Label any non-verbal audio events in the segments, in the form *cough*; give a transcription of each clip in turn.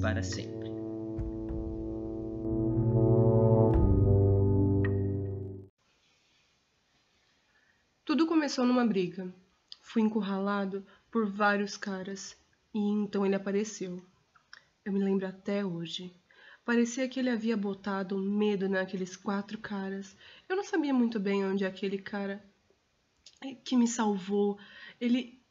para sempre. Tudo começou numa briga. Fui encurralado por vários caras e então ele apareceu. Eu me lembro até hoje. Parecia que ele havia botado medo naqueles quatro caras. Eu não sabia muito bem onde aquele cara que me salvou, ele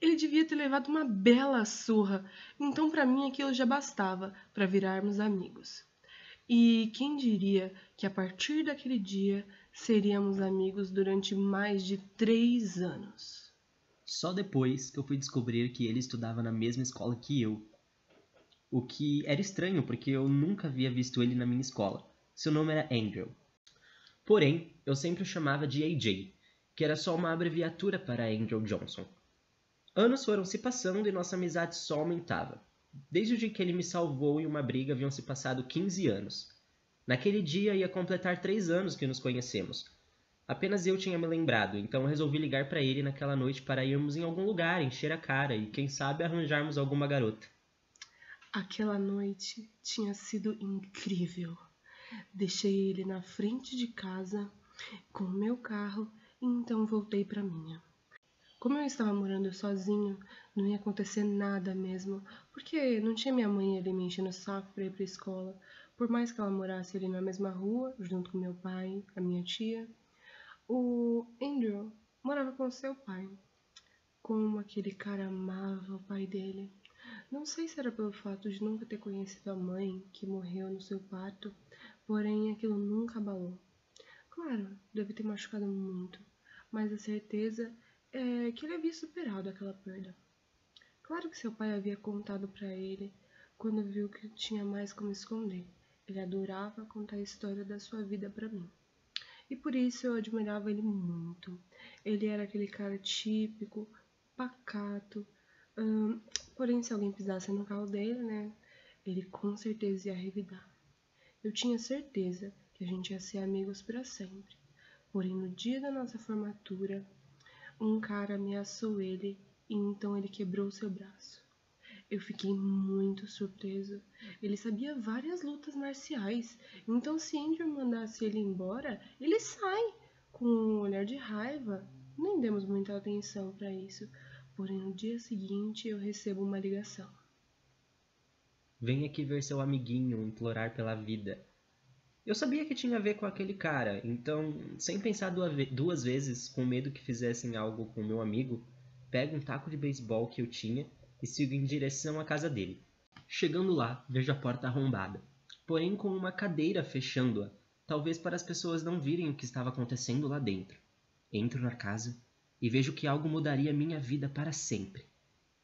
ele devia ter levado uma bela surra. Então para mim aquilo já bastava para virarmos amigos. E quem diria que a partir daquele dia seríamos amigos durante mais de três anos? Só depois que eu fui descobrir que ele estudava na mesma escola que eu. O que era estranho, porque eu nunca havia visto ele na minha escola. Seu nome era Andrew. Porém, eu sempre o chamava de AJ, que era só uma abreviatura para Andrew Johnson. Anos foram se passando e nossa amizade só aumentava. Desde o dia que ele me salvou em uma briga haviam se passado 15 anos. Naquele dia ia completar três anos que nos conhecemos. Apenas eu tinha me lembrado, então resolvi ligar para ele naquela noite para irmos em algum lugar, encher a cara e, quem sabe, arranjarmos alguma garota. Aquela noite tinha sido incrível. Deixei ele na frente de casa com o meu carro e então voltei para minha. Como eu estava morando sozinho, não ia acontecer nada mesmo, porque não tinha minha mãe ali me enchendo o saco para ir para escola, por mais que ela morasse ali na mesma rua, junto com meu pai, a minha tia. O Andrew morava com seu pai. Como aquele cara amava o pai dele. Não sei se era pelo fato de nunca ter conhecido a mãe, que morreu no seu parto, porém aquilo nunca abalou. Claro, deve ter machucado muito, mas a certeza é que ele havia superado aquela perda. Claro que seu pai havia contado para ele quando viu que tinha mais como esconder. Ele adorava contar a história da sua vida para mim. E por isso eu admirava ele muito. Ele era aquele cara típico, pacato. Hum, porém, se alguém pisasse no carro dele, né, ele com certeza ia revidar. Eu tinha certeza que a gente ia ser amigos para sempre. Porém, no dia da nossa formatura, um cara ameaçou ele e então ele quebrou seu braço. Eu fiquei muito surpreso. Ele sabia várias lutas marciais, então se Andrew mandasse ele embora, ele sai. Com um olhar de raiva, nem demos muita atenção para isso. Porém, no dia seguinte eu recebo uma ligação. Vem aqui ver seu amiguinho implorar pela vida. Eu sabia que tinha a ver com aquele cara, então, sem pensar duas vezes, com medo que fizessem algo com meu amigo, pego um taco de beisebol que eu tinha e sigo em direção à casa dele. Chegando lá, vejo a porta arrombada, porém com uma cadeira fechando-a, talvez para as pessoas não virem o que estava acontecendo lá dentro. Entro na casa e vejo que algo mudaria minha vida para sempre.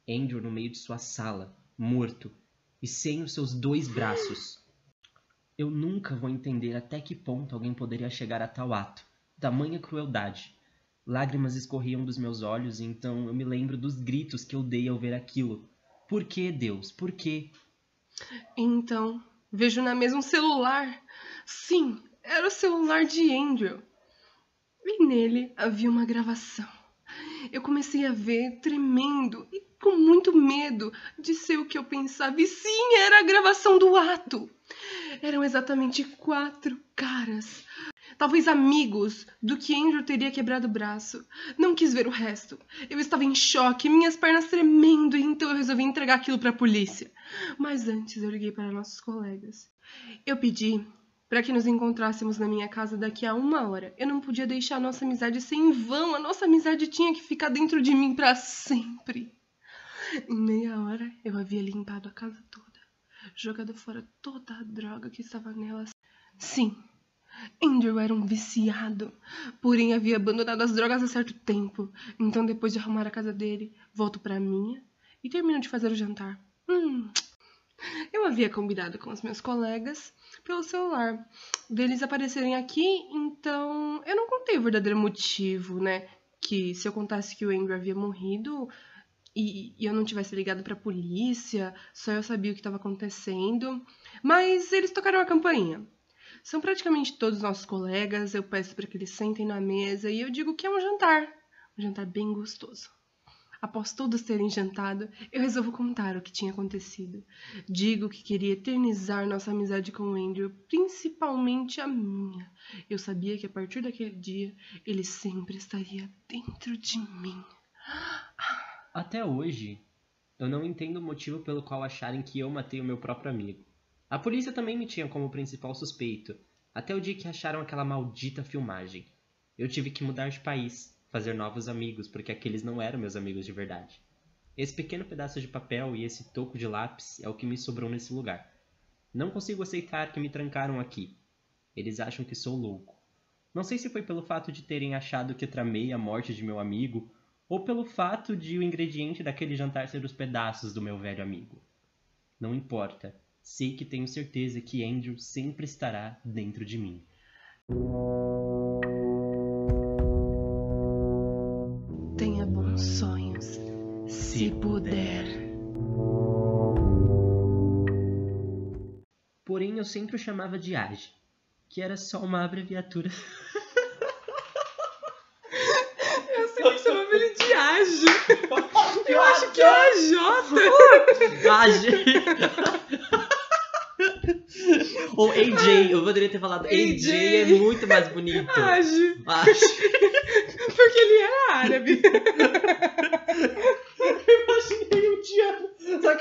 Andrew no meio de sua sala, morto e sem os seus dois braços. Eu nunca vou entender até que ponto alguém poderia chegar a tal ato. Tamanha crueldade. Lágrimas escorriam dos meus olhos e então eu me lembro dos gritos que eu dei ao ver aquilo. Por que, Deus? Por quê? Então, vejo na mesa um celular. Sim, era o celular de Andrew. E nele havia uma gravação. Eu comecei a ver tremendo e com muito medo de ser o que eu pensava. E sim, era a gravação do ato. Eram exatamente quatro caras. Talvez amigos do que Andrew teria quebrado o braço. Não quis ver o resto. Eu estava em choque, minhas pernas tremendo, então eu resolvi entregar aquilo para a polícia. Mas antes eu liguei para nossos colegas. Eu pedi para que nos encontrássemos na minha casa daqui a uma hora. Eu não podia deixar a nossa amizade ser em vão. A nossa amizade tinha que ficar dentro de mim para sempre. Em meia hora eu havia limpado a casa toda jogado fora toda a droga que estava nela. Sim, Andrew era um viciado, porém havia abandonado as drogas há certo tempo. Então, depois de arrumar a casa dele, volto para minha e termino de fazer o jantar. Hum, eu havia combinado com os meus colegas pelo celular deles aparecerem aqui, então eu não contei o verdadeiro motivo, né? Que se eu contasse que o Andrew havia morrido, e, eu não tivesse ligado para a polícia, só eu sabia o que estava acontecendo. Mas eles tocaram a campainha. São praticamente todos nossos colegas, eu peço para que eles sentem na mesa e eu digo que é um jantar, um jantar bem gostoso. Após todos terem jantado, eu resolvo contar o que tinha acontecido. Digo que queria eternizar nossa amizade com o Andrew, principalmente a minha. Eu sabia que a partir daquele dia ele sempre estaria dentro de mim. Até hoje, eu não entendo o motivo pelo qual acharem que eu matei o meu próprio amigo. A polícia também me tinha como principal suspeito, até o dia que acharam aquela maldita filmagem. Eu tive que mudar de país, fazer novos amigos, porque aqueles não eram meus amigos de verdade. Esse pequeno pedaço de papel e esse toco de lápis é o que me sobrou nesse lugar. Não consigo aceitar que me trancaram aqui. Eles acham que sou louco. Não sei se foi pelo fato de terem achado que tramei a morte de meu amigo, ou pelo fato de o ingrediente daquele jantar ser os pedaços do meu velho amigo. Não importa. Sei que tenho certeza que Andrew sempre estará dentro de mim. se puder. Porém, eu sempre o chamava de Age, que era só uma abreviatura. eu sempre chamava ele de Age. Eu acho que é AJ. Age. Ou AJ, eu poderia ter falado AJ, AJ é muito mais bonito. Age. Age. Porque ele era árabe.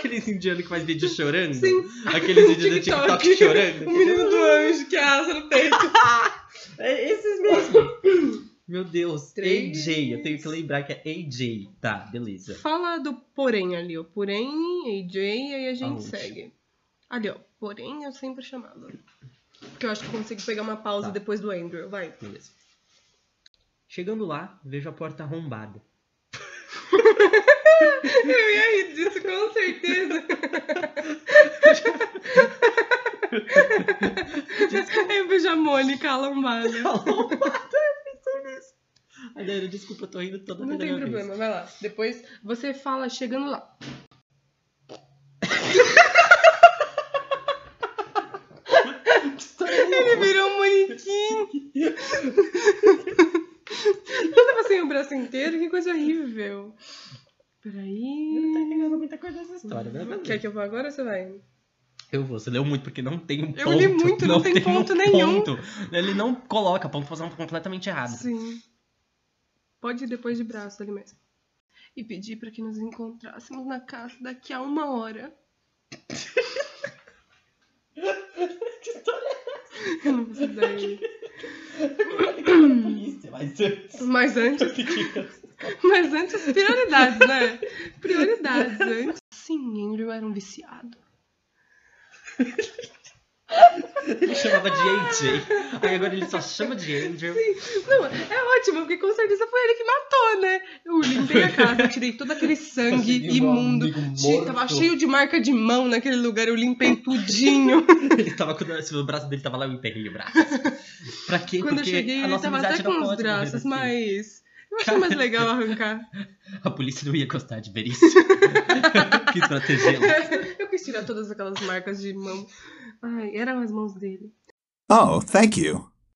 aqueles indianos que faz vídeo chorando? Sim. Aqueles vídeos do TikTok chorando. O menino do anjo que asa no peito. *laughs* é esses mesmo. Meu Deus, Três. AJ, eu tenho que lembrar que é AJ. Tá, beleza. Fala do porém ali, ó. Porém, AJ, aí a gente Aonde? segue. Ali, ó. Porém, eu sempre chamava. Porque eu acho que consigo pegar uma pausa tá. depois do Andrew. Vai. Beleza. Chegando lá, vejo a porta arrombada. *laughs* Eu ia rir disso, com certeza. *laughs* Eu vejo a Mônica alombada. Adélia, desculpa, eu tô rindo toda Não tem problema, vez. vai lá. Depois você fala chegando lá. *laughs* Ele virou um manequim. *laughs* Não tava sem o braço inteiro, que coisa horrível. Peraí. Não tá pegando muita coisa dessa história, né? Quer que eu vá agora ou você vai? Eu vou. Você leu muito porque não tem um ponto. Eu li muito, não, não tem, tem, ponto um nenhum. Ponto. Ele não coloca ponto, fazendo completamente errado. Sim. Pode ir depois de braço ali mesmo. E pedir para que nos encontrássemos na casa daqui a uma hora. *laughs* que história é essa? Eu não faço ideia. *laughs* Mas antes. Mas antes. Mas antes, prioridades, né? Prioridades. Antes, sim, Andrew era um viciado. *laughs* Ele chamava de AJ. Aí agora ele só chama de Andrew. Sim. Não, é ótimo, porque com certeza foi ele que matou, né? Eu limpei a casa, tirei todo aquele sangue imundo. Tava cheio de marca de mão naquele lugar, eu limpei tudinho. ele tava com o braço dele tava lá, eu emperrei o braço. Pra quê? Quando porque eu cheguei, ele tava até com os braços, mas eu achei mais legal *laughs* arrancar. A polícia não ia gostar de ver isso. *laughs* quis protegê-lo. Eu quis tirar todas aquelas marcas de mão. Ai, eram as mãos dele. Oh, thank you.